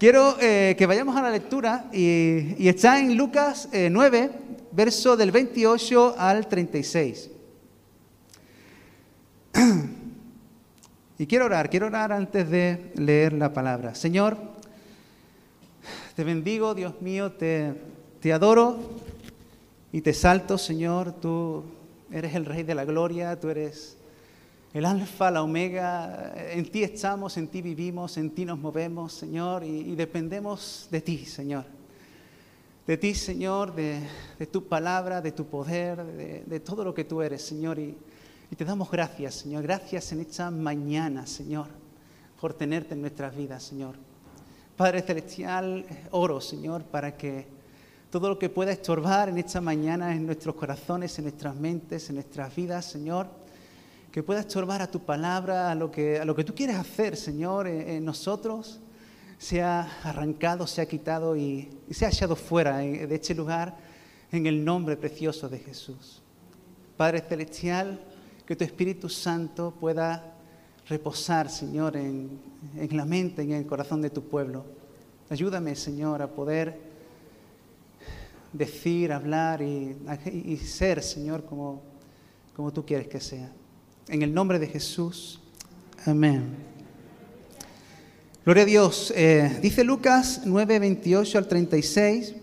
quiero eh, que vayamos a la lectura y, está en Lucas 9, eh, verso del 28 al 36. Y quiero orar, quiero orar antes de leer la palabra. Señor, te bendigo, Dios mío, te adoro y te salto, Señor. Tú eres el Rey de la Gloria, tú eres el alfa, la omega, en ti estamos, en ti vivimos, en ti nos movemos, Señor, y, dependemos de ti, Señor. De ti, Señor, de, tu palabra, de tu poder, de, todo lo que tú eres, Señor. Y, y te damos gracias, Señor. Gracias en esta mañana, Señor, por tenerte en nuestras vidas, Señor. Padre Celestial, oro, Señor, para que todo lo que pueda estorbar en esta mañana en nuestros corazones, en nuestras mentes, en nuestras vidas, Señor, que pueda estorbar a tu palabra, a lo que, a lo que tú quieres hacer, Señor, en, nosotros, sea arrancado, sea quitado y, y sea echado fuera de este lugar en el nombre precioso de Jesús. Padre Celestial, que tu Espíritu Santo pueda reposar, Señor, en, en la mente, en el corazón de tu pueblo. Ayúdame, Señor, a poder decir, hablar y, y ser, Señor, como, como tú quieres que sea. En el nombre de Jesús. Amén. Gloria a Dios. Eh, dice Lucas 9, 28 al 36.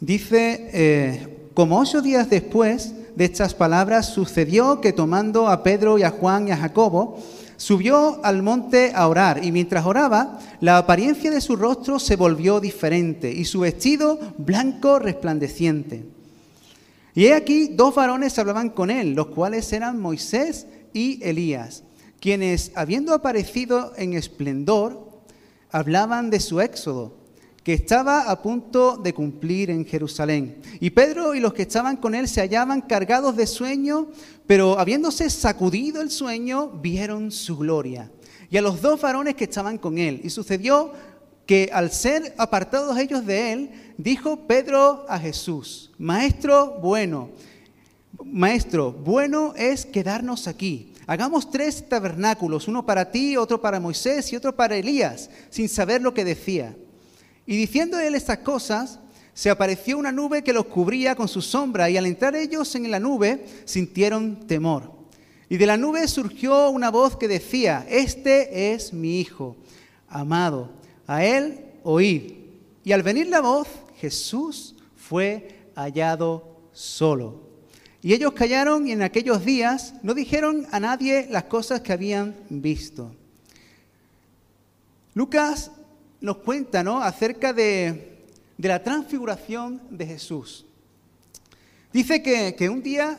Dice, eh, como ocho días después de estas palabras, sucedió que tomando a Pedro y a Juan y a Jacobo, subió al monte a orar y mientras oraba, la apariencia de su rostro se volvió diferente y su vestido blanco resplandeciente. Y he aquí dos varones hablaban con él, los cuales eran Moisés y Elías, quienes, habiendo aparecido en esplendor, hablaban de su éxodo, que estaba a punto de cumplir en Jerusalén. Y Pedro y los que estaban con él se hallaban cargados de sueño, pero habiéndose sacudido el sueño, vieron su gloria. Y a los dos varones que estaban con él. Y sucedió que al ser apartados ellos de él, dijo Pedro a Jesús, Maestro bueno, Maestro, bueno es quedarnos aquí. Hagamos tres tabernáculos, uno para ti, otro para Moisés y otro para Elías, sin saber lo que decía. Y diciendo él estas cosas, se apareció una nube que los cubría con su sombra, y al entrar ellos en la nube, sintieron temor. Y de la nube surgió una voz que decía, Este es mi Hijo, amado a él oíd. Y al venir la voz, Jesús fue hallado solo. Y ellos callaron y en aquellos días no dijeron a nadie las cosas que habían visto. Lucas nos cuenta ¿no? acerca de, la transfiguración de Jesús. Dice que, que un día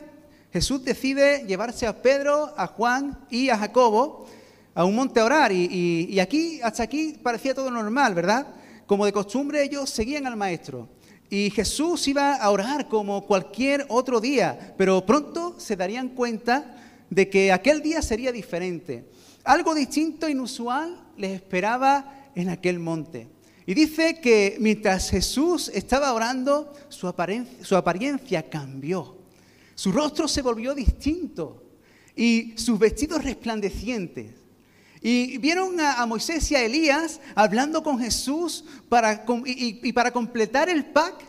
Jesús decide llevarse a Pedro, a Juan y a Jacobo a un monte a orar. Y, aquí, hasta aquí parecía todo normal, ¿verdad? Como de costumbre ellos seguían al maestro. Y Jesús iba a orar como cualquier otro día, pero pronto se darían cuenta de que aquel día sería diferente. Algo distinto, inusual, les esperaba en aquel monte. Y dice que mientras Jesús estaba orando, su apariencia, su apariencia cambió. Su rostro se volvió distinto y sus vestidos resplandecientes. Y vieron a, Moisés y a Elías hablando con Jesús para, y, para completar el pack,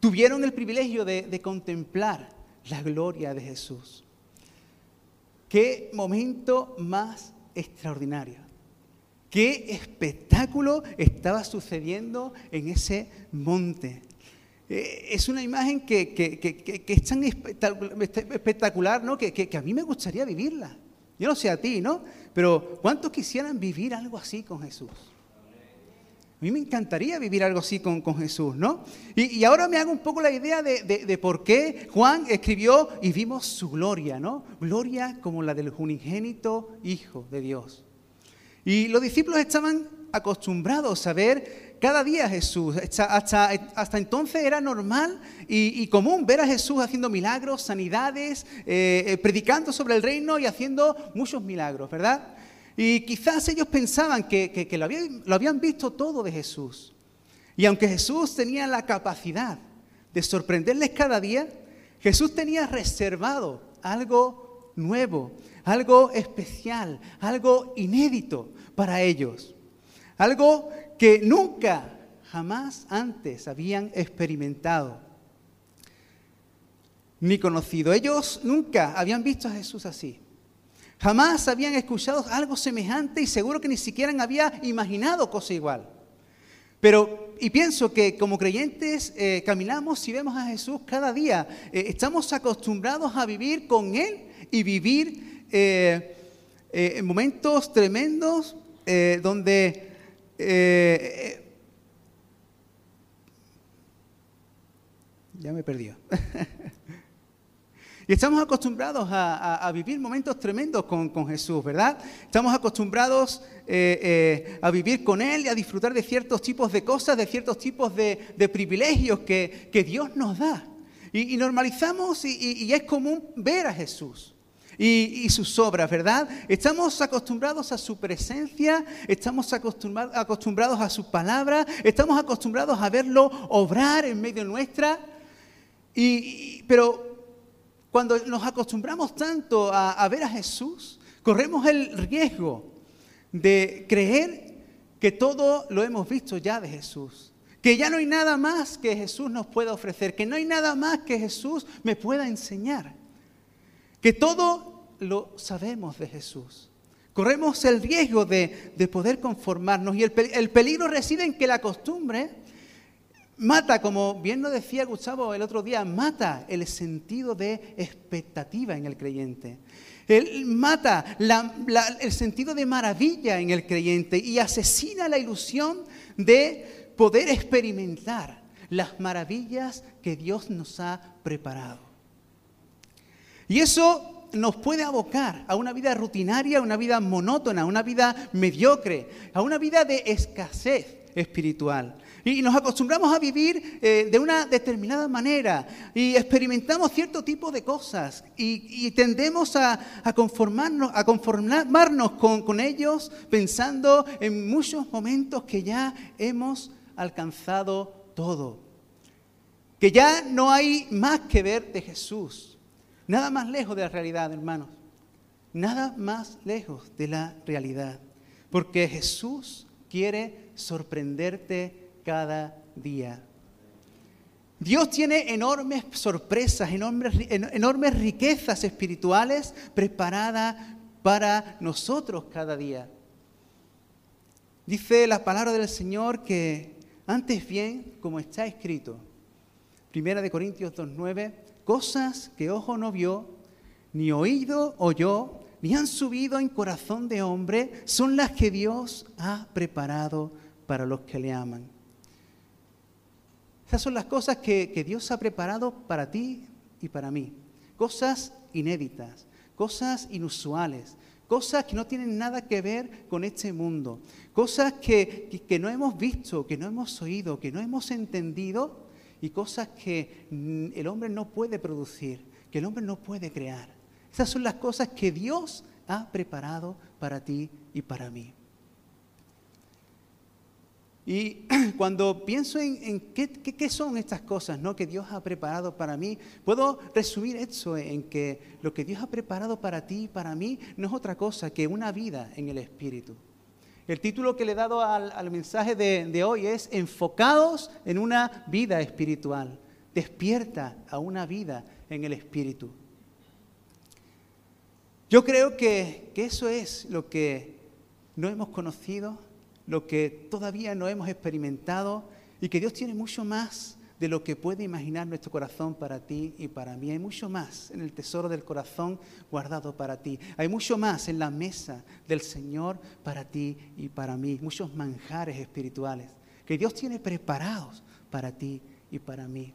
tuvieron el privilegio de, contemplar la gloria de Jesús. Qué momento más extraordinario. Qué espectáculo estaba sucediendo en ese monte. Eh, es una imagen que, es tan espectacular ¿no? que, a mí me gustaría vivirla. Yo no sé a ti, ¿no? Pero ¿cuántos quisieran vivir algo así con Jesús? A mí me encantaría vivir algo así con, Jesús, ¿no? Y, ahora me hago un poco la idea de, por qué Juan escribió y vimos su gloria, ¿no? Gloria como la del unigénito Hijo de Dios. Y los discípulos estaban acostumbrados a ver cada día Jesús. Hasta, hasta, entonces era normal y, común ver a Jesús haciendo milagros, sanidades, eh, eh, predicando sobre el reino y haciendo muchos milagros, ¿verdad? Y quizás ellos pensaban que, lo, habían, lo habían visto todo de Jesús. Y aunque Jesús tenía la capacidad de sorprenderles cada día, Jesús tenía reservado algo nuevo, algo especial, algo inédito para ellos. Algo que nunca, jamás antes habían experimentado ni conocido. Ellos nunca habían visto a Jesús así. Jamás habían escuchado algo semejante y seguro que ni siquiera había imaginado cosa igual. Pero, y pienso que como creyentes eh, caminamos y vemos a Jesús cada día. Eh, estamos acostumbrados a vivir con Él y vivir eh, en momentos tremendos donde ya me perdió. Y estamos acostumbrados a, vivir momentos tremendos con, Jesús, ¿verdad? Estamos acostumbrados eh, eh, a vivir con Él y a disfrutar de ciertos tipos de cosas, de ciertos tipos de, privilegios que, Dios nos da. Y, normalizamos y, es común ver a Jesús. Y, sus obras, ¿verdad? Estamos acostumbrados a su presencia, estamos acostumbrados a su palabra, estamos acostumbrados a verlo obrar en medio nuestra. Y, pero cuando nos acostumbramos tanto a, ver a Jesús, corremos el riesgo de creer que todo lo hemos visto ya de Jesús. Que ya no hay nada más que Jesús nos pueda ofrecer, que no hay nada más que Jesús me pueda enseñar. Que todo lo sabemos de Jesús. Corremos el riesgo de, poder conformarnos y el, el peligro reside en que la costumbre Mata, como bien lo decía Gustavo el otro día, mata el sentido de expectativa en el creyente. Él mata el sentido de maravilla en el creyente y asesina la ilusión de poder experimentar las maravillas que Dios nos ha preparado. Y eso nos puede abocar a una vida rutinaria, a una vida monótona, a una vida mediocre, a una vida de escasez espiritual. Y nos acostumbramos a vivir eh, de una determinada manera y experimentamos cierto tipo de cosas y, tendemos a, conformarnos, a conformarnos con, con ellos pensando en muchos momentos que ya hemos alcanzado todo. Que ya no hay más que ver de Jesús. Nada más lejos de la realidad, hermanos. Nada más lejos de la realidad. Porque Jesús quiere sorprenderte cada día. Dios tiene enormes sorpresas, enormes, enormes riquezas espirituales preparadas para nosotros cada día. Dice la palabra del Señor que antes bien, como está escrito, Primera de Corintios 2.9, cosas que ojo no vio, ni oído oyó, ni han subido en corazón de hombre, son las que Dios ha preparado para los que le aman. Esas son las cosas que, Dios ha preparado para ti y para mí. Cosas inéditas, cosas inusuales, cosas que no tienen nada que ver con este mundo, cosas que, que, no hemos visto, que no hemos oído, que no hemos entendido y cosas que el hombre no puede producir, que el hombre no puede crear. Esas son las cosas que Dios ha preparado para ti y para mí. Y cuando pienso en, qué, son estas cosas ¿no? que Dios ha preparado para mí, puedo resumir eso en que lo que Dios ha preparado para ti y para mí no es otra cosa que una vida en el Espíritu. El título que le he dado al, mensaje de, de, hoy es Enfocados en una vida espiritual. Despierta a una vida en el Espíritu. Yo creo que, que eso es lo que no hemos conocido lo que todavía no hemos experimentado y que Dios tiene mucho más de lo que puede imaginar nuestro corazón para ti y para mí. Hay mucho más en el tesoro del corazón guardado para ti. Hay mucho más en la mesa del Señor para ti y para mí. Muchos manjares espirituales que Dios tiene preparados para ti y para mí.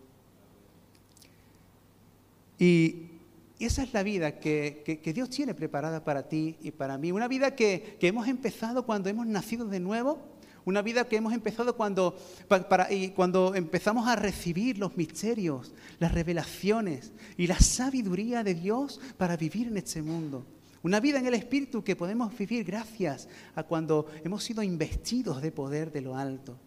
Y esa es la vida que, Dios tiene preparada para ti y para mí. Una vida que, hemos empezado cuando hemos nacido de nuevo. Una vida que hemos empezado cuando, y cuando empezamos a recibir los misterios, las revelaciones y la sabiduría de Dios para vivir en este mundo. Una vida en el Espíritu que podemos vivir gracias a cuando hemos sido investidos de poder de lo alto.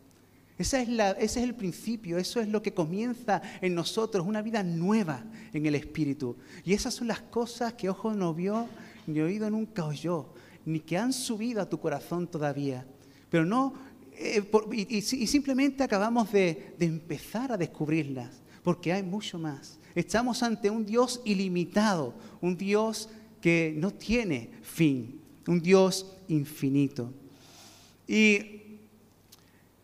Ese es, ese es, el principio, eso es lo que comienza en nosotros, una vida nueva en el Espíritu. Y esas son las cosas que ojo no vio, ni oído nunca oyó, ni que han subido a tu corazón todavía. Pero no, eh, y, simplemente acabamos de, de empezar a descubrirlas, porque hay mucho más. Estamos ante un Dios ilimitado, un Dios que no tiene fin, un Dios infinito. Y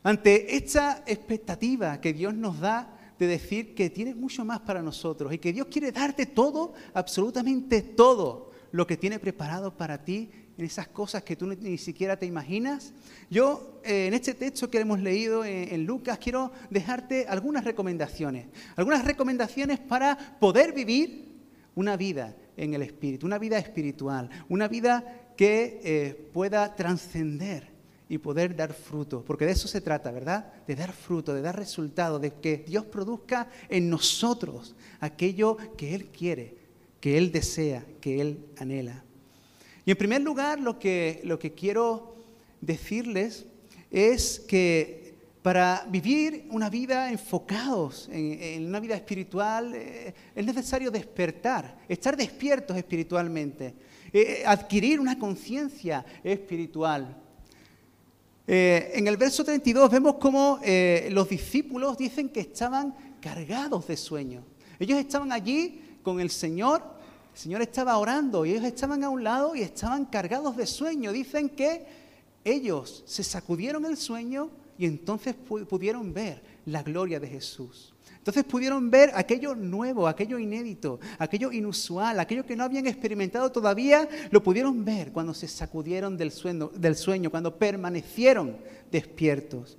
ante esta expectativa que Dios nos da de decir que tiene mucho más para nosotros y que Dios quiere darte todo, absolutamente todo lo que tiene preparado para ti en esas cosas que tú ni siquiera te imaginas. Yo, eh, en este texto que hemos leído en, Lucas, quiero dejarte algunas recomendaciones. Algunas recomendaciones para poder vivir una vida en el Espíritu, una vida espiritual, una vida que eh, pueda trascender y poder dar fruto, porque de eso se trata, ¿verdad? De dar fruto, de dar resultado, de que Dios produzca en nosotros aquello que Él quiere, que Él desea, que Él anhela. Y en primer lugar, lo que, lo que quiero decirles es que para vivir una vida enfocados en, una vida espiritual eh, es necesario despertar, estar despiertos espiritualmente, eh, adquirir una conciencia espiritual. Eh, en el verso 32 vemos cómo los discípulos dicen que estaban cargados de sueño. Ellos estaban allí con el Señor el Señor estaba orando y ellos estaban a un lado y estaban cargados de sueño. Dicen que ellos se sacudieron el sueño y entonces pudieron ver la gloria de Jesús. Entonces pudieron ver aquello nuevo, aquello inédito, aquello inusual, aquello que no habían experimentado todavía, lo pudieron ver cuando se sacudieron del sueño, del sueño cuando permanecieron despiertos.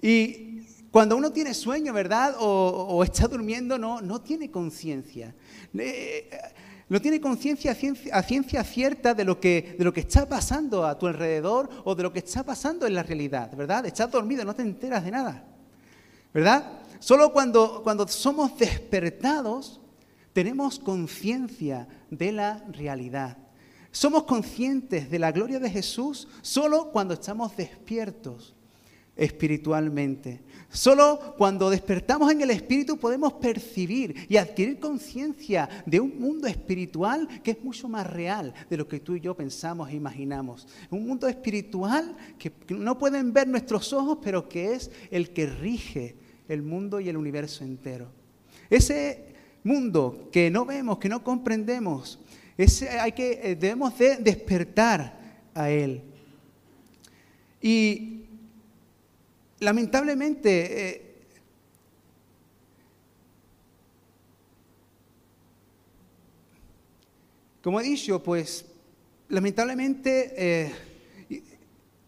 Y cuando uno tiene sueño, ¿verdad? O, está durmiendo, no, no tiene conciencia. No tiene conciencia a ciencia cierta de lo, que, de lo que está pasando a tu alrededor o de lo que está pasando en la realidad, ¿verdad? Estás dormido, no te enteras de nada, ¿verdad? Solo cuando, cuando somos despertados tenemos conciencia de la realidad. Somos conscientes de la gloria de Jesús solo cuando estamos despiertos espiritualmente. Solo cuando despertamos en el Espíritu podemos percibir y adquirir conciencia de un mundo espiritual que es mucho más real de lo que tú y yo pensamos e imaginamos. Un mundo espiritual que no pueden ver nuestros ojos, pero que es el que rige el mundo y el universo entero. Ese mundo que no vemos, que no comprendemos, ese hay que, eh, debemos de despertar a él. Y lamentablemente, eh, como he dicho, pues lamentablemente eh,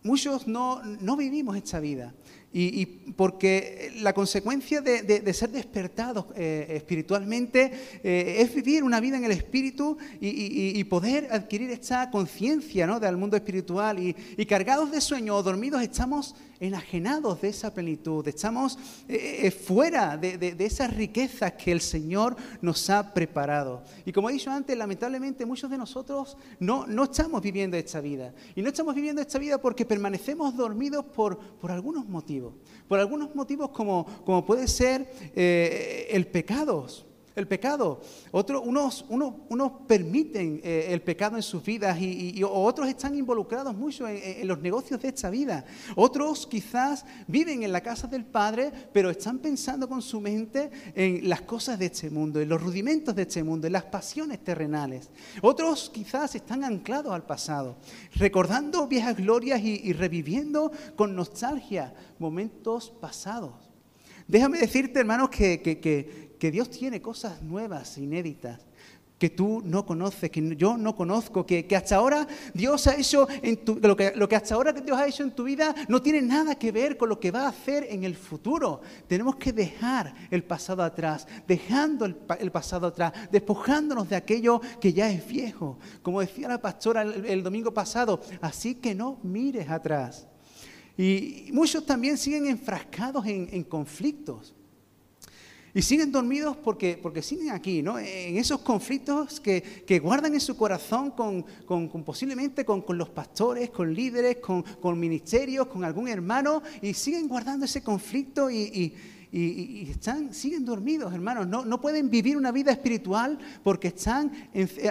muchos no, no vivimos esta vida. Y, porque la consecuencia de, ser despertados eh, espiritualmente eh, es vivir una vida en el espíritu y, poder adquirir esta conciencia ¿no? del mundo espiritual. Y, cargados de sueño o dormidos estamos enajenados de esa plenitud, estamos eh, fuera de, esas riquezas que el Señor nos ha preparado. Y como he dicho antes, lamentablemente muchos de nosotros no, no estamos viviendo esta vida. Y no estamos viviendo esta vida porque permanecemos dormidos por, por algunos motivos. Por algunos motivos como, como puede ser eh, el pecado. El pecado. Otros, unos, unos, permiten eh, el pecado en sus vidas y, otros están involucrados mucho en, los negocios de esta vida. Otros quizás viven en la casa del Padre, pero están pensando con su mente en las cosas de este mundo, en los rudimentos de este mundo, en las pasiones terrenales. Otros quizás están anclados al pasado, recordando viejas glorias y reviviendo con nostalgia momentos pasados. Déjame decirte, hermanos, que, que, Dios tiene cosas nuevas, inéditas, que tú no conoces, que yo no conozco, que, hasta ahora Dios ha hecho, en tu, lo, que, lo que hasta ahora Dios ha hecho en tu vida no tiene nada que ver con lo que va a hacer en el futuro. Tenemos que dejar el pasado atrás, dejando el, el pasado atrás, despojándonos de aquello que ya es viejo. Como decía la pastora el domingo pasado, así que no mires atrás. Y muchos también siguen enfrascados en, conflictos. Y siguen dormidos porque, porque siguen aquí, ¿no? En esos conflictos que, guardan en su corazón con, posiblemente con, los pastores, con líderes, con, ministerios, con algún hermano, y siguen guardando ese conflicto y, están, siguen dormidos, hermanos. No, no, pueden vivir una vida espiritual porque están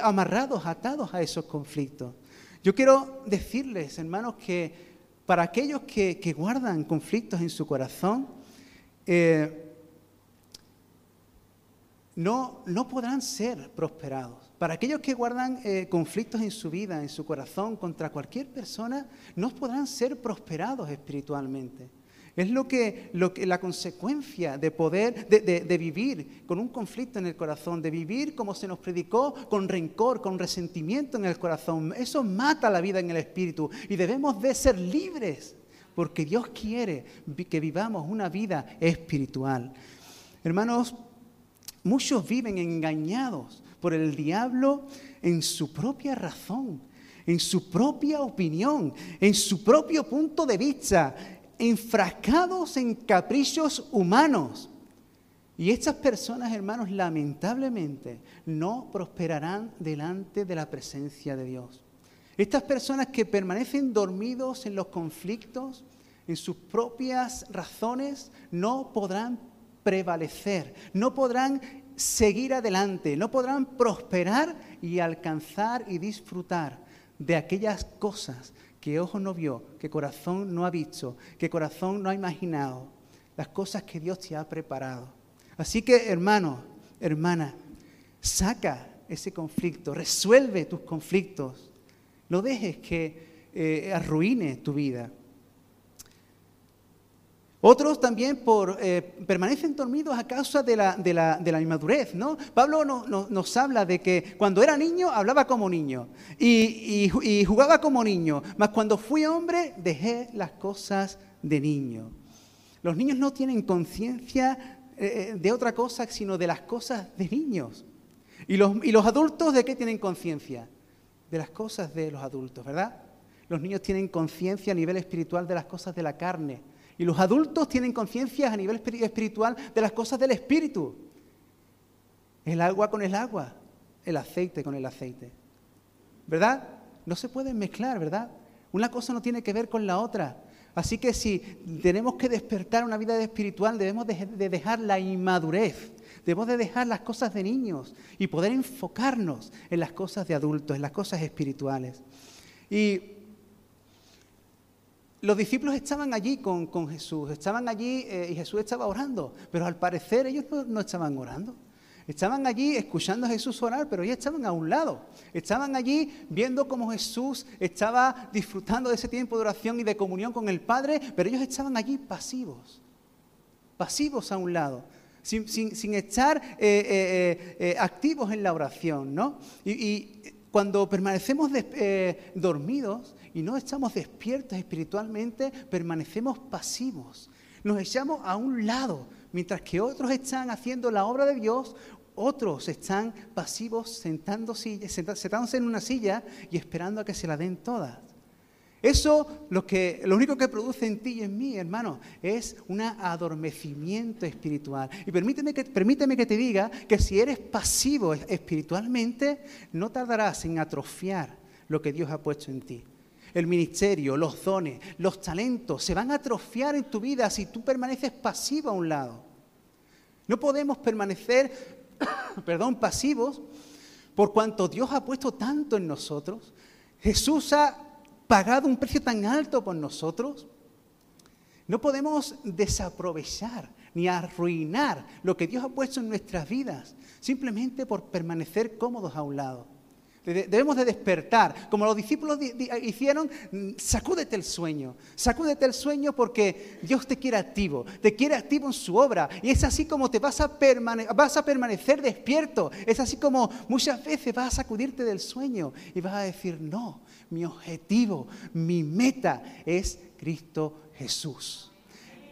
amarrados, atados a esos conflictos. Yo quiero decirles, hermanos, que para aquellos que, guardan conflictos en su corazón, eh, no, no podrán ser prosperados. Para aquellos que guardan eh, conflictos en su vida, en su corazón, contra cualquier persona, no podrán ser prosperados espiritualmente. Es lo que, la consecuencia de poder, de, vivir con un conflicto en el corazón, de vivir como se nos predicó, con rencor, con resentimiento en el corazón. Eso mata la vida en el espíritu y debemos de ser libres, porque Dios quiere que vivamos una vida espiritual. Hermanos, muchos viven engañados por el diablo en su propia razón, en su propia opinión, en su propio punto de vista, enfrascados en caprichos humanos. Y estas personas, hermanos, lamentablemente no prosperarán delante de la presencia de Dios. Estas personas que permanecen dormidos en los conflictos, en sus propias razones, no podrán prevalecer, no podrán seguir adelante, no podrán prosperar y alcanzar y disfrutar de aquellas cosas que ojo no vio, que corazón no ha visto, que corazón no ha imaginado, las cosas que Dios te ha preparado. Así que, hermano, hermana, saca ese conflicto, resuelve tus conflictos, no dejes que eh, arruine tu vida. Otros también por, eh, permanecen dormidos a causa de la, de la, inmadurez, ¿no? Pablo nos habla de que cuando era niño hablaba como niño y, jugaba como niño, mas cuando fui hombre dejé las cosas de niño. Los niños no tienen conciencia eh, eh, de otra cosa sino de las cosas de niños. ¿Y los, ¿Y los adultos de qué tienen conciencia? De las cosas de los adultos, ¿verdad? Los niños tienen conciencia a nivel espiritual de las cosas de la carne y los adultos tienen conciencia a nivel espiritual de las cosas del espíritu. El agua con el agua, el aceite con el aceite. ¿Verdad? No se pueden mezclar, ¿verdad? Una cosa no tiene que ver con la otra. Así que si tenemos que despertar una vida espiritual, debemos de, dejar la inmadurez, debemos de dejar las cosas de niños y poder enfocarnos en las cosas de adultos, en las cosas espirituales. Y los discípulos estaban allí con, Jesús, estaban allí eh, y Jesús estaba orando, pero al parecer ellos no, estaban orando. Estaban allí escuchando a Jesús orar, pero ellos estaban a un lado. Estaban allí viendo cómo Jesús estaba disfrutando de ese tiempo de oración y de comunión con el Padre, pero ellos estaban allí pasivos, pasivos a un lado, sin, estar eh, eh, activos en la oración. ¿no? Y, cuando permanecemos dormidos, y no estamos despiertos espiritualmente, permanecemos pasivos. Nos echamos a un lado, mientras que otros están haciendo la obra de Dios, otros están pasivos sentándose, en una silla y esperando a que se la den todas. Eso lo, que, lo único que produce en ti y en mí, hermano, es un adormecimiento espiritual. Y permíteme que, permíteme que te diga que si eres pasivo espiritualmente, no tardarás en atrofiar lo que Dios ha puesto en ti el ministerio, los dones, los talentos se van a atrofiar en tu vida si tú permaneces pasivo a un lado. No podemos permanecer, perdón, pasivos por cuanto Dios ha puesto tanto en nosotros. Jesús ha pagado un precio tan alto por nosotros. No podemos desaprovechar ni arruinar lo que Dios ha puesto en nuestras vidas simplemente por permanecer cómodos a un lado. Debemos de despertar. Como los discípulos hicieron, mm, sacúdete el sueño. Sacúdete el sueño porque Dios te quiere activo. Te quiere activo en su obra. Y es así como te vas a, vas a permanecer despierto. Es así como muchas veces vas a sacudirte del sueño y vas a decir, no, mi objetivo, mi meta es Cristo Jesús.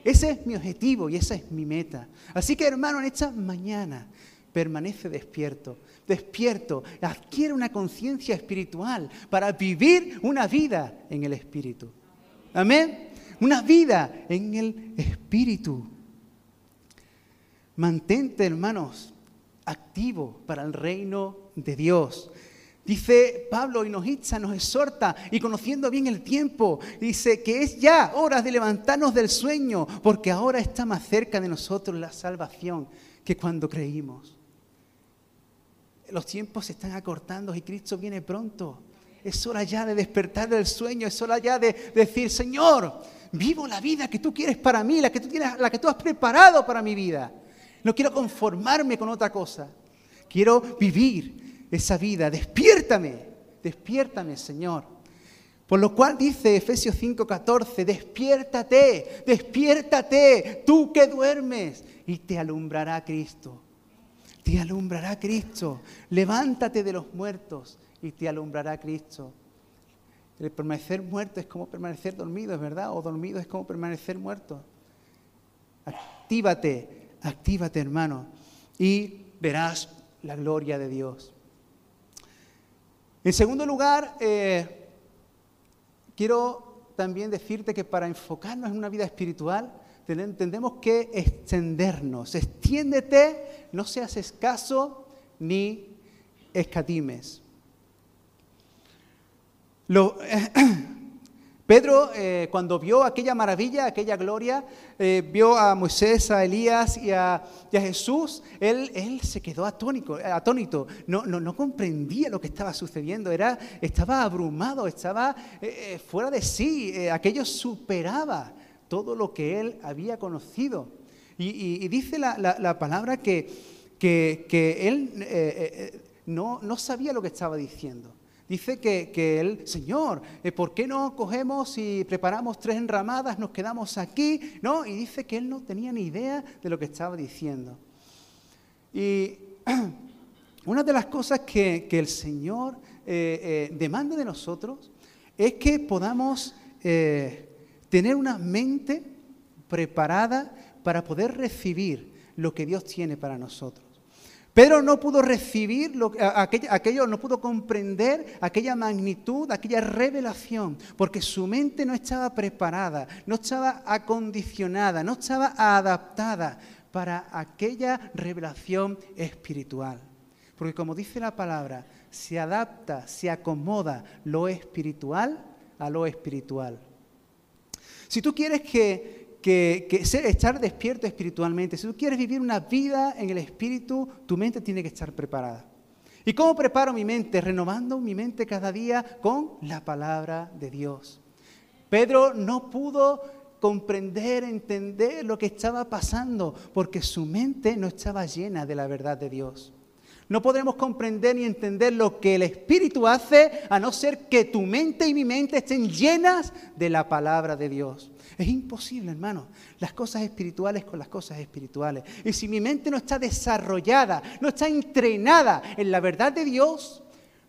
Ese es mi objetivo y esa es mi meta. Así que hermano, en esta mañana permanece despierto despierto, adquiere una conciencia espiritual para vivir una vida en el Espíritu. Amén. Una vida en el Espíritu. Mantente, hermanos, activo para el reino de Dios. Dice Pablo y nos nos exhorta y conociendo bien el tiempo, dice que es ya hora de levantarnos del sueño, porque ahora está más cerca de nosotros la salvación que cuando creímos los tiempos se están acortando y Cristo viene pronto. Es hora ya de despertar del sueño, es hora ya de, decir, Señor, vivo la vida que tú quieres para mí, la que tú, tienes, la que tú has preparado para mi vida. No quiero conformarme con otra cosa. Quiero vivir esa vida. Despiértame, despiértame, Señor. Por lo cual dice Efesios 5:14, despiértate, despiértate, tú que duermes, y te alumbrará Cristo. Te alumbrará Cristo. Levántate de los muertos y te alumbrará Cristo. El permanecer muerto es como permanecer dormido, ¿es verdad? O dormido es como permanecer muerto. Actívate, actívate hermano, y verás la gloria de Dios. En segundo lugar, eh, quiero también decirte que para enfocarnos en una vida espiritual, tenemos que extendernos. Extiéndete, no seas escaso ni escatimes. Pedro, eh, cuando vio aquella maravilla, aquella gloria, eh, vio a Moisés, a Elías y a, Jesús, él, se quedó atónico, atónito, no, comprendía lo que estaba sucediendo, Era, estaba abrumado, estaba eh, fuera de sí, aquello superaba todo lo que él había conocido. Y, dice la, palabra que, que, él no, no sabía lo que estaba diciendo. Dice que, que él, Señor, eh, ¿por qué no cogemos y preparamos tres enramadas, nos quedamos aquí? ¿No? Y dice que él no tenía ni idea de lo que estaba diciendo. Y una de las cosas que, el Señor eh, eh, demanda de nosotros es que podamos tener una mente preparada para poder recibir lo que Dios tiene para nosotros. Pedro no pudo recibir lo, aquello, no pudo comprender aquella magnitud, aquella revelación, porque su mente no estaba preparada, no estaba acondicionada, no estaba adaptada para aquella revelación espiritual. Porque como dice la palabra, se adapta, se acomoda lo espiritual a lo espiritual. Si tú quieres que que, estar despierto espiritualmente. Si tú quieres vivir una vida en el espíritu, tu mente tiene que estar preparada. ¿Y cómo preparo mi mente? Renovando mi mente cada día con la palabra de Dios. Pedro no pudo comprender, entender lo que estaba pasando, porque su mente no estaba llena de la verdad de Dios. No podremos comprender ni entender lo que el Espíritu hace a no ser que tu mente y mi mente estén llenas de la palabra de Dios. Es imposible, hermano. Las cosas espirituales con las cosas espirituales. Y si mi mente no está desarrollada, no está entrenada en la verdad de Dios,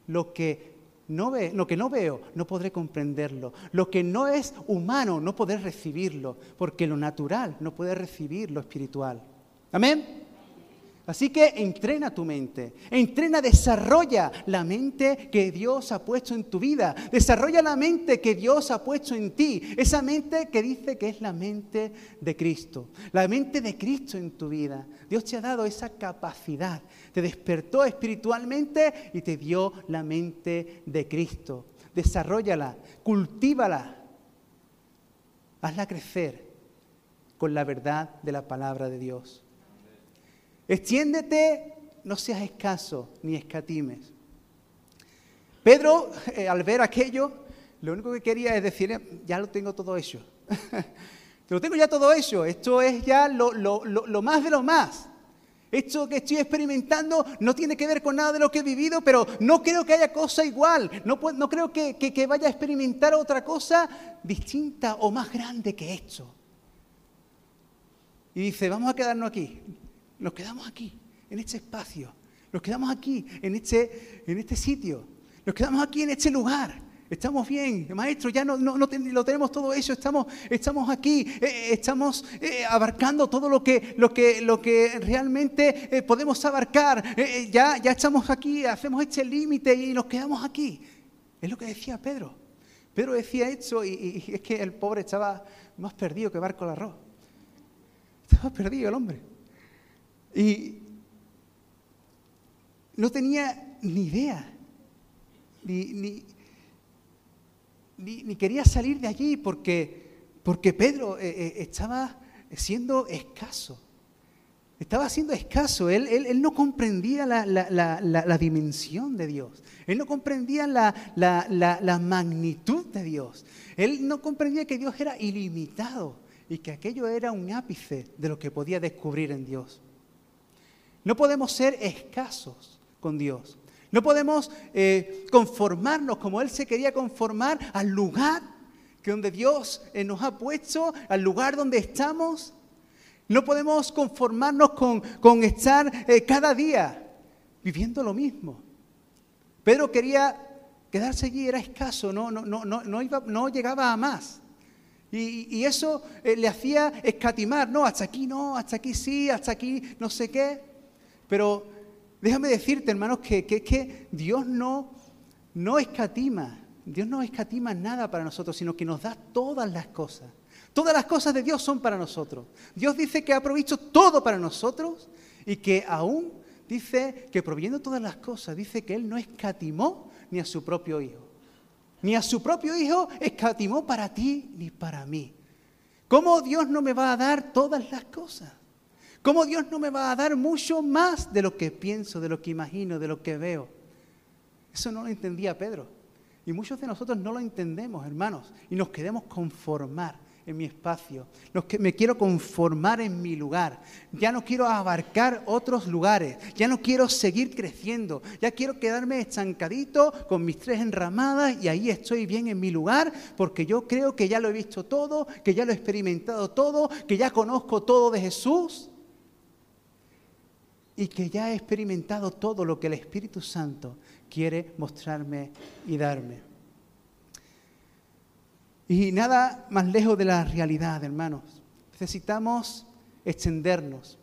lo que no, veo no podré comprenderlo. Lo que no es humano no podré recibirlo, porque lo natural no puede recibir lo espiritual. Amén. Así que entrena tu mente, entrena, desarrolla la mente que Dios ha puesto en tu vida, desarrolla la mente que Dios ha puesto en ti, esa mente que dice que es la mente de Cristo, la mente de Cristo en tu vida. Dios te ha dado esa capacidad, te despertó espiritualmente y te dio la mente de Cristo. Desarrollala, cultívala, hazla crecer con la verdad de la palabra de Dios. Extiéndete, no seas escaso ni escatimes. Pedro, eh, al ver aquello, lo único que quería es decir, ya lo tengo todo hecho. lo tengo ya todo hecho. Esto es ya lo, más de lo más. Esto que estoy experimentando no tiene que ver con nada de lo que he vivido, pero no creo que haya cosa igual. No, no creo que, que vaya a experimentar otra cosa distinta o más grande que esto. Y dice, vamos a quedarnos aquí nos quedamos aquí, en este espacio, nos quedamos aquí, en este, en este sitio, nos quedamos aquí en este lugar. Estamos bien, maestro, ya no, no, lo tenemos todo eso, estamos, estamos aquí, eh, eh, estamos eh, abarcando todo lo que, lo que, lo que realmente podemos abarcar. ya, ya estamos aquí, hacemos este límite y nos quedamos aquí. Es lo que decía Pedro. Pedro decía esto y, es que el pobre estaba más perdido que barco al. Estaba perdido el hombre. Y no tenía ni idea, ni, ni, quería salir de allí porque, porque Pedro eh, eh, estaba siendo escaso. Estaba siendo escaso, él, él, no comprendía la, la, dimensión de Dios, él no comprendía la, magnitud de Dios, él no comprendía que Dios era ilimitado y que aquello era un ápice de lo que podía descubrir en Dios. No podemos ser escasos con Dios, no podemos eh, conformarnos como Él se quería conformar al lugar que donde Dios eh, nos ha puesto, al lugar donde estamos. No podemos conformarnos con, estar eh, cada día viviendo lo mismo. Pedro quería quedarse allí, era escaso, no, no, no, no, iba, no llegaba a más. Y, eso eh, le hacía escatimar, no, hasta aquí no, hasta aquí sí, hasta aquí no sé qué. Pero déjame decirte, hermanos, que, que, que Dios no, no escatima, Dios no escatima nada para nosotros, sino que nos da todas las cosas. Todas las cosas de Dios son para nosotros. Dios dice que ha provisto todo para nosotros y que aún dice que proviendo todas las cosas, dice que Él no escatimó ni a su propio Hijo. Ni a su propio Hijo escatimó para ti ni para mí. ¿Cómo Dios no me va a dar todas las cosas? ¿Cómo Dios no me va a dar mucho más de lo que pienso, de lo que imagino, de lo que veo? Eso no lo entendía Pedro. Y muchos de nosotros no lo entendemos, hermanos, y nos queremos conformar en mi espacio, me quiero conformar en mi lugar, ya no quiero abarcar otros lugares, ya no quiero seguir creciendo, ya quiero quedarme estancadito con mis tres enramadas y ahí estoy bien en mi lugar porque yo creo que ya lo he visto todo, que ya lo he experimentado todo, que ya conozco todo de Jesús y que ya he experimentado todo lo que el Espíritu Santo quiere mostrarme y darme. Y nada más lejos de la realidad, hermanos. Necesitamos extendernos.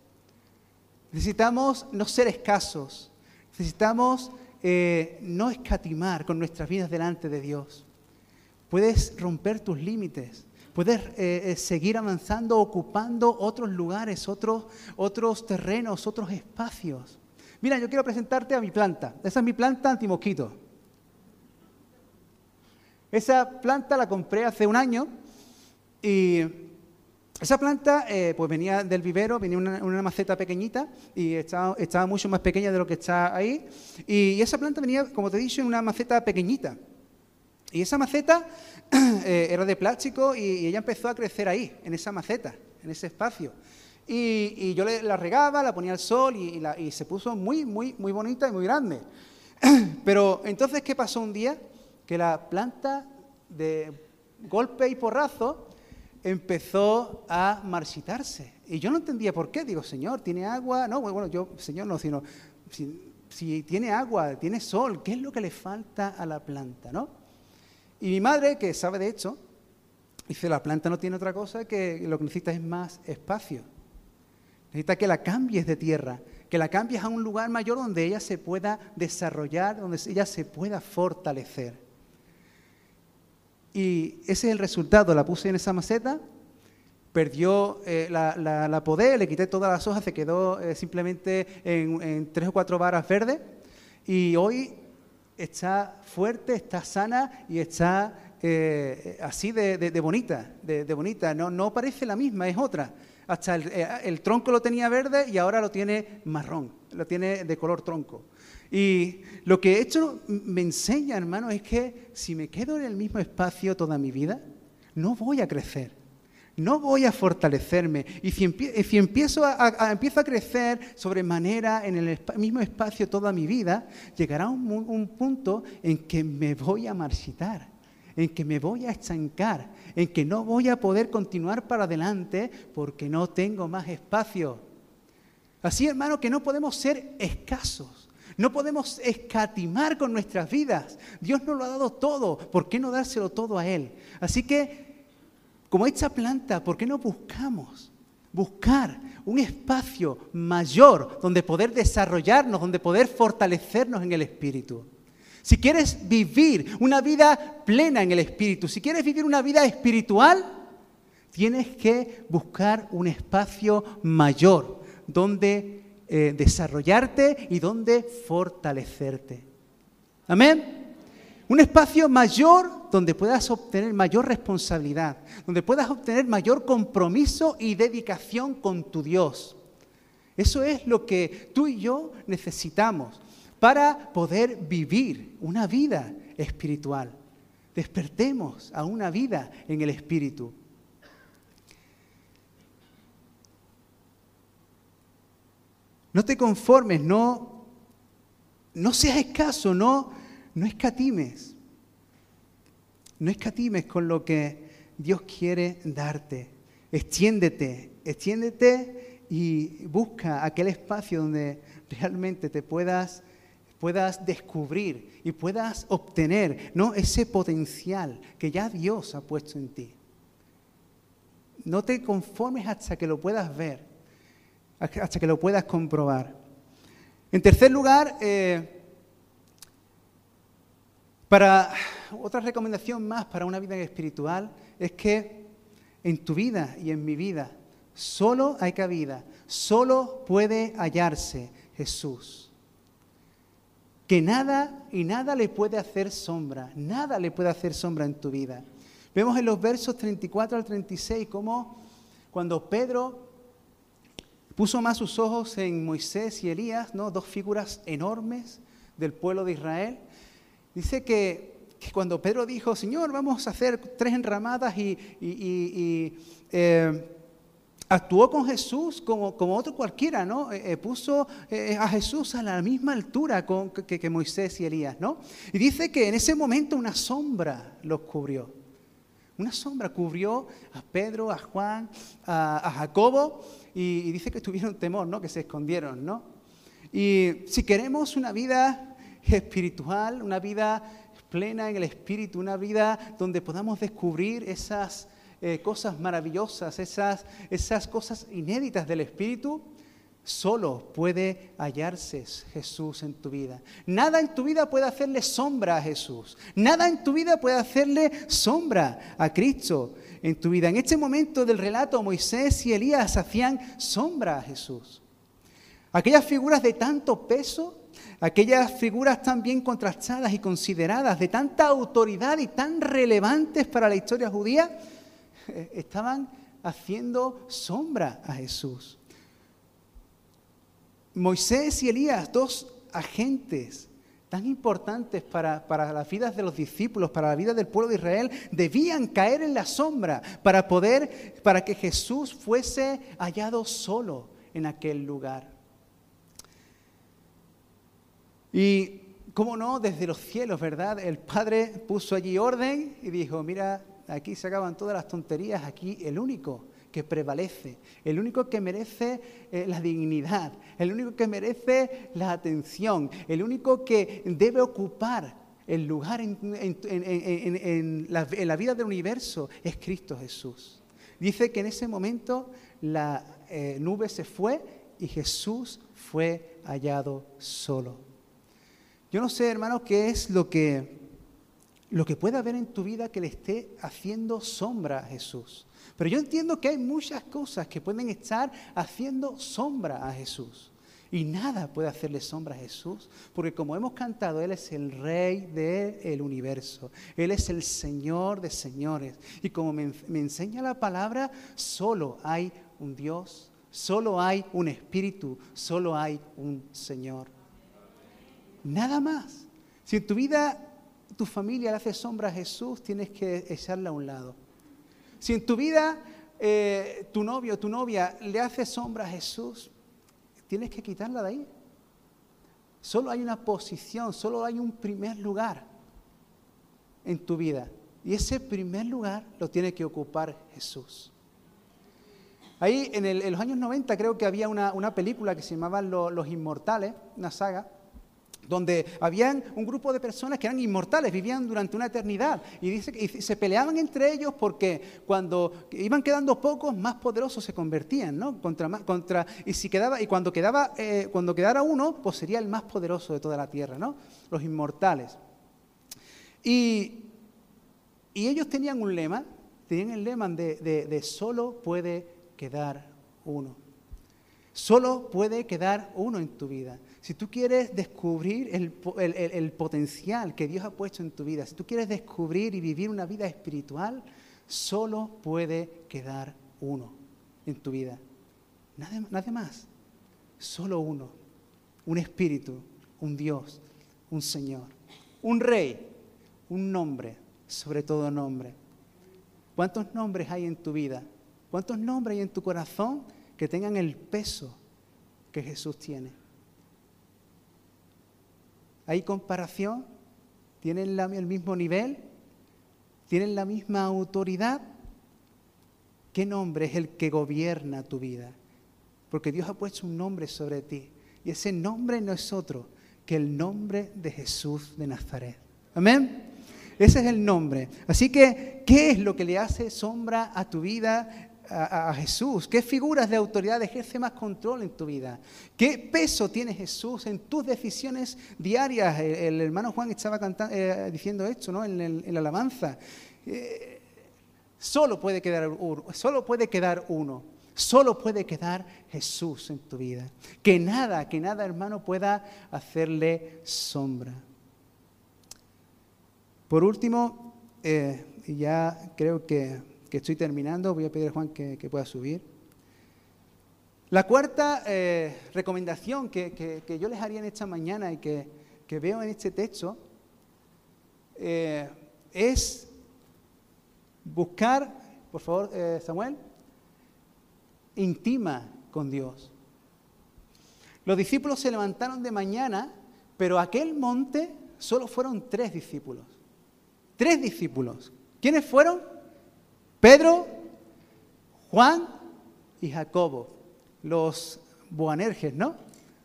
Necesitamos no ser escasos. Necesitamos eh, no escatimar con nuestras vidas delante de Dios. Puedes romper tus límites. Puedes eh, eh, seguir avanzando, ocupando otros lugares, otros, otros terrenos, otros espacios. Mira, yo quiero presentarte a mi planta. Esa es mi planta antimosquito. Esa planta la compré hace un año y esa planta eh, pues venía del vivero, venía una, una maceta pequeñita y estaba, estaba, mucho más pequeña de lo que está ahí. Y esa planta venía, como te he dicho, en una maceta pequeñita. Y esa maceta eh, era de plástico y, ella empezó a crecer ahí, en esa maceta, en ese espacio. Y, yo la regaba, la ponía al sol y, y se puso muy, muy, muy bonita y muy grande. Pero entonces, ¿qué pasó un día? que la planta de golpe y porrazo empezó a marchitarse. Y yo no entendía por qué. Digo, Señor, ¿tiene agua? No, bueno, yo, Señor, no, sino, si, tiene agua, tiene sol, ¿qué es lo que le falta a la planta? ¿no? Y mi madre, que sabe de hecho, dice, la planta no tiene otra cosa que lo que necesita es más espacio. Necesita que la cambies de tierra, que la cambies a un lugar mayor donde ella se pueda desarrollar, donde ella se pueda fortalecer. Y ese es el resultado. La puse en esa maceta, perdió eh, la, la, poder, le quité todas las hojas, se quedó eh, simplemente en, tres o cuatro varas verdes. Y hoy está fuerte, está sana y está eh, así de, bonita, de, bonita. No, no parece la misma, es otra. Hasta el tronco lo tenía verde y ahora lo tiene marrón, lo tiene de color tronco. Y lo que esto me enseña, hermano, es que si me quedo en el mismo espacio toda mi vida, no voy a crecer, no voy a fortalecerme. Y si, empiezo, a, crecer sobremanera en el mismo espacio toda mi vida, llegará un, un punto en que me voy a marchitar, en que me voy a estancar, en que no voy a poder continuar para adelante porque no tengo más espacio. Así, hermano, que no podemos ser escasos. No podemos escatimar con nuestras vidas. Dios nos lo ha dado todo. ¿Por qué no dárselo todo a Él? Así que, como esta planta, ¿por qué no buscamos? Buscar un espacio mayor donde poder desarrollarnos, donde poder fortalecernos en el Espíritu. Si quieres vivir una vida plena en el Espíritu, si quieres vivir una vida espiritual, tienes que buscar un espacio mayor donde eh, desarrollarte y donde fortalecerte. Amén. Un espacio mayor donde puedas obtener mayor responsabilidad, donde puedas obtener mayor compromiso y dedicación con tu Dios. Eso es lo que tú y yo necesitamos para poder vivir una vida espiritual. Despertemos a una vida en el Espíritu. No te conformes, no, no seas escaso, no, no escatimes. No escatimes con lo que Dios quiere darte. Extiéndete, extiéndete y busca aquel espacio donde realmente te puedas, puedas descubrir y puedas obtener ¿no? ese potencial que ya Dios ha puesto en ti. No te conformes hasta que lo puedas ver, hasta que lo puedas comprobar. En tercer lugar, eh, para otra recomendación más para una vida espiritual es que en tu vida y en mi vida solo hay cabida, solo puede hallarse Jesús. Que nada y nada le puede hacer sombra, nada le puede hacer sombra en tu vida. Vemos en los versos 34 al 36 cómo cuando Pedro puso más sus ojos en Moisés y Elías, ¿no? dos figuras enormes del pueblo de Israel, dice que cuando Pedro dijo, Señor, vamos a hacer tres enramadas y, eh, actuó con Jesús como, otro cualquiera, ¿no? Eh, eh, puso a Jesús a la misma altura que, Moisés y Elías, ¿no? Y dice que en ese momento una sombra los cubrió. Una sombra cubrió a Pedro, a Juan, a, Jacobo y, dice que tuvieron temor, ¿no? Que se escondieron, ¿no? Y si queremos una vida espiritual, una vida plena en el Espíritu, una vida donde podamos descubrir esas eh, cosas maravillosas, esas, esas cosas inéditas del Espíritu, solo puede hallarse Jesús en tu vida. Nada en tu vida puede hacerle sombra a Jesús. Nada en tu vida puede hacerle sombra a Cristo en tu vida. En este momento del relato, Moisés y Elías hacían sombra a Jesús. Aquellas figuras de tanto peso aquellas figuras tan bien contrastadas y consideradas, de tanta autoridad y tan relevantes para la historia judía, eh, estaban haciendo sombra a Jesús. Moisés y Elías, dos agentes tan importantes para, para, las vidas de los discípulos, para la vida del pueblo de Israel, debían caer en la sombra para poder, para que Jesús fuese hallado solo en aquel lugar. Y, cómo no, desde los cielos, ¿verdad? El Padre puso allí orden y dijo, mira, aquí se acaban todas las tonterías, aquí el único que prevalece, el único que merece eh, la dignidad, el único que merece la atención, el único que debe ocupar el lugar en, la, vida del universo es Cristo Jesús. Dice que en ese momento la eh, nube se fue y Jesús fue hallado solo. Yo no sé, hermanos, qué es lo que, lo que puede haber en tu vida que le esté haciendo sombra a Jesús. Pero yo entiendo que hay muchas cosas que pueden estar haciendo sombra a Jesús. Y nada puede hacerle sombra a Jesús, porque como hemos cantado, Él es el Rey del universo, Él es el Señor de señores. Y como me, me enseña la palabra, solo hay un Dios, solo hay un Espíritu, solo hay un Señor. Nada más. Si en tu vida tu familia le hace sombra a Jesús, tienes que echarla a un lado. Si en tu vida eh, tu novio o tu novia le hace sombra a Jesús, tienes que quitarla de ahí. Solo hay una posición, solo hay un primer lugar en tu vida. Y ese primer lugar lo tiene que ocupar Jesús. Ahí en, los años 90 creo que había una, película que se llamaba Los Inmortales, una saga, donde habían un grupo de personas que eran inmortales, vivían durante una eternidad. Y, dice, y se peleaban entre ellos porque cuando iban quedando pocos, más poderosos se convertían, ¿no? Contra, contra, y, si quedaba, y cuando, quedaba, eh, cuando quedara uno, pues sería el más poderoso de toda la tierra, ¿no? Los inmortales. Y, y ellos tenían un lema, tenían el lema de, de solo puede quedar uno. Solo puede quedar uno en tu vida. Si tú quieres descubrir el, potencial que Dios ha puesto en tu vida, si tú quieres descubrir y vivir una vida espiritual, solo puede quedar uno en tu vida. Nadie, más. solo uno, un espíritu, un Dios, un Señor, un rey, un nombre, sobre todo nombre. ¿Cuántos nombres hay en tu vida? ¿Cuántos nombres hay en tu corazón que tengan el peso que Jesús tiene? ¿Hay comparación? ¿Tienen el mismo nivel? ¿Tienen la misma autoridad? ¿Qué nombre es el que gobierna tu vida? Porque Dios ha puesto un nombre sobre ti. Y ese nombre no es otro que el nombre de Jesús de Nazaret. Amén. Ese es el nombre. Así que, ¿qué es lo que le hace sombra a tu vida? A, Jesús? ¿Qué figuras de autoridad ejerce más control en tu vida? ¿Qué peso tiene Jesús en tus decisiones diarias? El, hermano Juan estaba cantando, eh, diciendo esto ¿no? en, la alabanza. Eh, solo, puede quedar uno, solo puede quedar uno. Solo puede quedar Jesús en tu vida. Que nada, que nada, hermano, pueda hacerle sombra. Por último, eh, ya creo que, estoy terminando, voy a pedir a Juan que, pueda subir. La cuarta eh, recomendación que, yo les haría en esta mañana y que, veo en este texto eh, es buscar, por favor, Samuel, intima con Dios. Los discípulos se levantaron de mañana, pero aquel monte solo fueron tres discípulos. Tres discípulos. ¿Quiénes fueron? Pedro, Juan y Jacobo, los Boanerges, ¿no?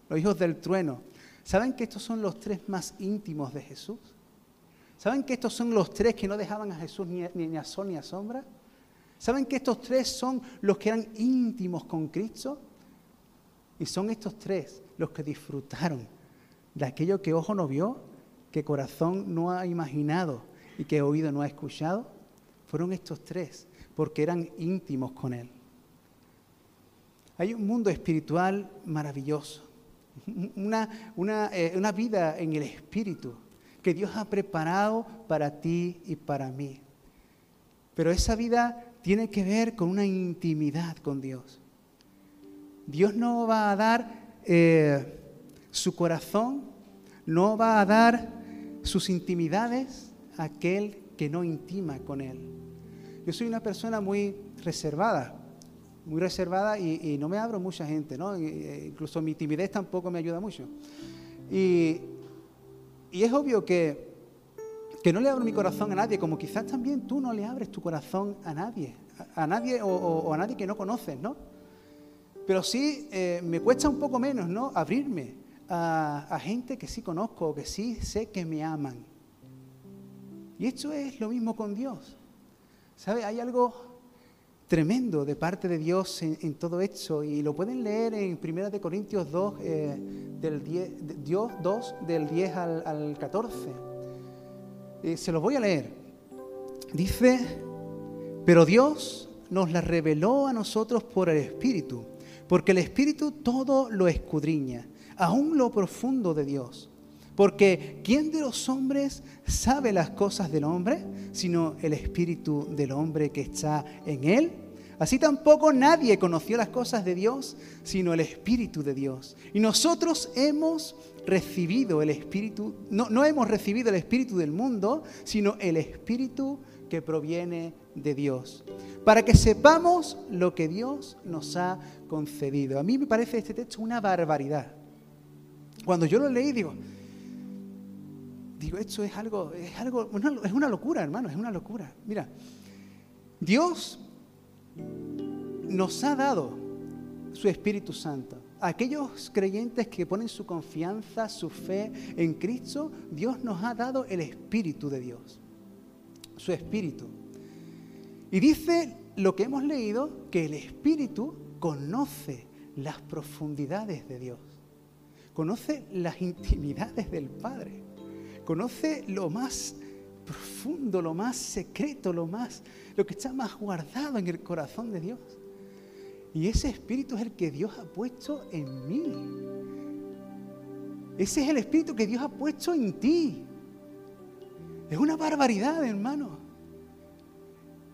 Los hijos del trueno. ¿Saben que estos son los tres más íntimos de Jesús? ¿Saben que estos son los tres que no dejaban a Jesús ni, ni a sol ni a sombra? ¿Saben que estos tres son los que eran íntimos con Cristo? Y son estos tres los que disfrutaron de aquello que ojo no vio, que corazón no ha imaginado y que oído no ha escuchado. Fueron estos tres, porque eran íntimos con Él. Hay un mundo espiritual maravilloso, una, una, eh, una vida en el espíritu que Dios ha preparado para ti y para mí. Pero esa vida tiene que ver con una intimidad con Dios. Dios no va a dar eh, su corazón, no va a dar sus intimidades a aquel que no intima con Él. Yo soy una persona muy reservada, muy reservada y, no me abro mucha gente, ¿no? Eh, incluso mi timidez tampoco me ayuda mucho. Y, y es obvio que que no le abro mi corazón a nadie, como quizás también tú no le abres tu corazón a nadie, a, nadie o, a nadie que no conoces, ¿no? Pero sí eh, me cuesta un poco menos, ¿no? Abrirme a, a gente que sí conozco, que sí sé que me aman. Y esto es lo mismo con Dios. ¿Sabe? Hay algo tremendo de parte de Dios en, todo esto y lo pueden leer en 1 Corintios 2, eh, del 10, Dios 2 del 10 al, al 14. Eh, se los voy a leer. Dice, pero Dios nos la reveló a nosotros por el Espíritu, porque el Espíritu todo lo escudriña, aún lo profundo de Dios. Porque ¿quién de los hombres sabe las cosas del hombre, sino el Espíritu del hombre que está en él? Así tampoco nadie conoció las cosas de Dios, sino el Espíritu de Dios. Y nosotros hemos recibido el Espíritu, no, no hemos recibido el Espíritu del mundo, sino el Espíritu que proviene de Dios, para que sepamos lo que Dios nos ha concedido. A mí me parece este texto una barbaridad. Cuando yo lo leí, digo, digo, esto es algo, es algo, es una locura, hermano, es una locura. Mira, Dios nos ha dado su Espíritu Santo. Aquellos creyentes que ponen su confianza, su fe en Cristo, Dios nos ha dado el Espíritu de Dios, su Espíritu. Y dice lo que hemos leído, que el Espíritu conoce las profundidades de Dios, conoce las intimidades del Padre, conoce lo más profundo, lo más secreto, lo más lo que está más guardado en el corazón de Dios. Y ese espíritu es el que Dios ha puesto en mí. Ese es el espíritu que Dios ha puesto en ti. Es una barbaridad, hermano.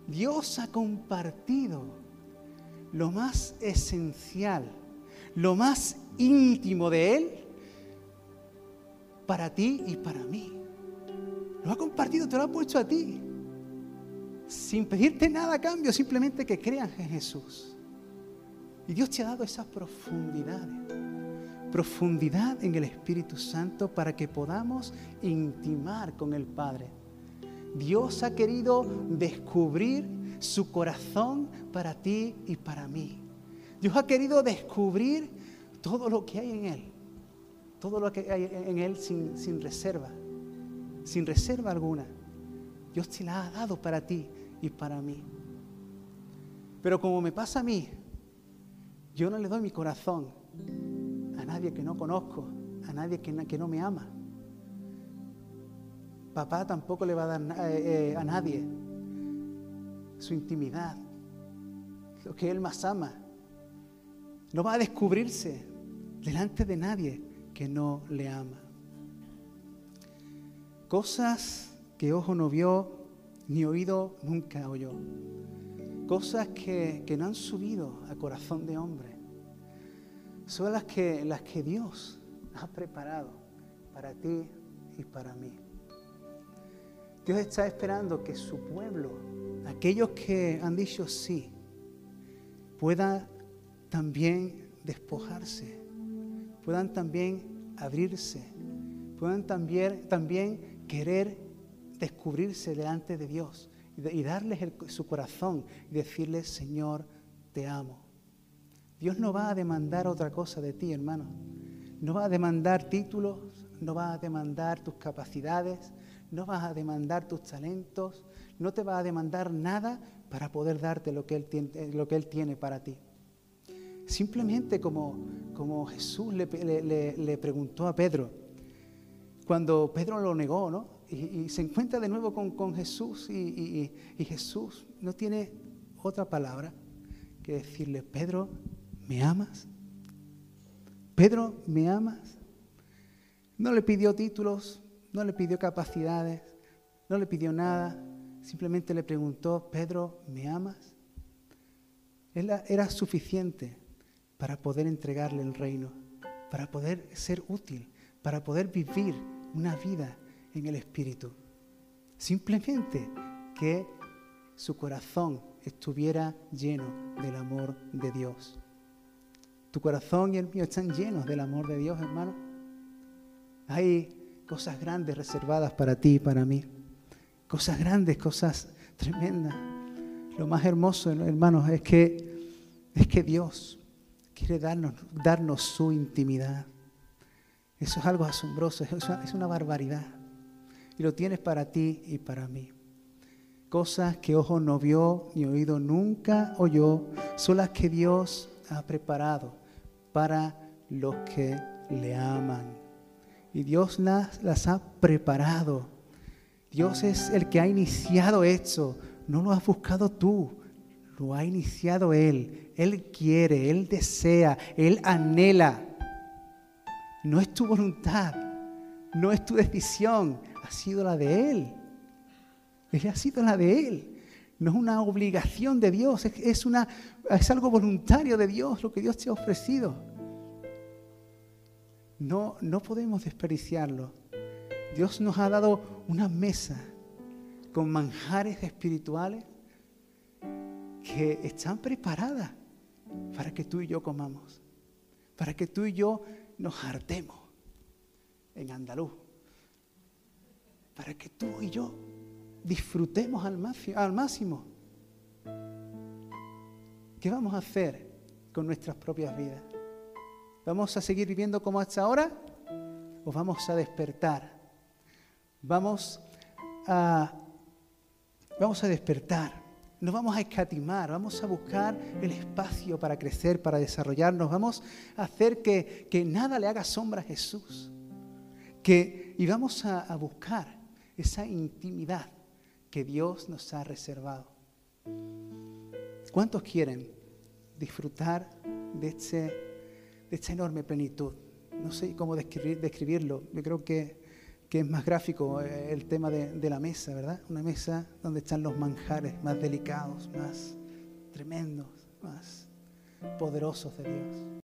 Dios ha compartido lo más esencial, lo más íntimo de Él para ti y para mí. Lo ha compartido, te lo ha puesto a ti. Sin pedirte nada a cambio, simplemente que creas en Jesús. Y Dios te ha dado esas profundidades. Profundidad en el Espíritu Santo para que podamos intimar con el Padre. Dios ha querido descubrir su corazón para ti y para mí. Dios ha querido descubrir todo lo que hay en Él. Todo lo que hay en Él sin, sin reserva. Sin reserva alguna. Dios te la ha dado para ti y para mí. Pero como me pasa a mí, yo no le doy mi corazón a nadie que no conozco, a nadie que, que no me ama. Papá tampoco le va a dar eh, eh, a nadie su intimidad, lo que él más ama. No va a descubrirse delante de nadie que no le ama. Cosas que ojo no vio, ni oído nunca oyó. Cosas que, que no han subido a corazón de hombre. Son las que, las que Dios ha preparado para ti y para mí. Dios está esperando que su pueblo, aquellos que han dicho sí, puedan también despojarse, puedan también abrirse, puedan también, también querer descubrirse delante de Dios y, darles su corazón y decirles, Señor, te amo. Dios no va a demandar otra cosa de ti, hermano. No va a demandar títulos, no va a demandar tus capacidades, no va a demandar tus talentos, no te va a demandar nada para poder darte lo que Él tiene, lo que él tiene para ti. Simplemente como, como Jesús le, le, preguntó a Pedro, cuando Pedro lo negó, ¿no? Y, se encuentra de nuevo con, con Jesús y, y Jesús no tiene otra palabra que decirle, Pedro, ¿me amas? Pedro, ¿me amas? No le pidió títulos, no le pidió capacidades, no le pidió nada, simplemente le preguntó, Pedro, ¿me amas? era suficiente para poder entregarle el reino, para poder ser útil, para poder vivir una vida en el Espíritu. Simplemente que su corazón estuviera lleno del amor de Dios. Tu corazón y el mío están llenos del amor de Dios, hermano. Hay cosas grandes reservadas para ti y para mí. Cosas grandes, cosas tremendas. Lo más hermoso, hermanos, es que, es que Dios quiere darnos, darnos su intimidad. Eso es algo asombroso, es una, barbaridad. Y lo tienes para ti y para mí. Cosas que ojo no vio ni oído nunca oyó, son las que Dios ha preparado para los que le aman. Y Dios las, las ha preparado. Dios es el que ha iniciado esto. No lo has buscado tú, lo ha iniciado Él. Él quiere, Él desea, Él anhela. No es tu voluntad, no es tu decisión, ha sido la de Él. Ha sido la de Él. No es una obligación de Dios, es, es algo voluntario de Dios lo que Dios te ha ofrecido. No, no podemos desperdiciarlo. Dios nos ha dado una mesa con manjares espirituales que están preparadas para que tú y yo comamos, para que tú y yo nos hartemos en andaluz, para que tú y yo disfrutemos al máximo. ¿Qué vamos a hacer con nuestras propias vidas? ¿Vamos a seguir viviendo como hasta ahora o vamos a despertar? Vamos a, vamos a despertar, no vamos a escatimar, vamos a buscar el espacio para crecer, para desarrollarnos, vamos a hacer que, que nada le haga sombra a Jesús. Que, y vamos a, a buscar esa intimidad que Dios nos ha reservado. ¿Cuántos quieren disfrutar de, este, de esta enorme plenitud? No sé cómo describir, describirlo. Yo creo que, que, es más gráfico eh, el tema de, de la mesa, ¿verdad? Una mesa donde están los manjares más delicados, más tremendos, más poderosos de Dios.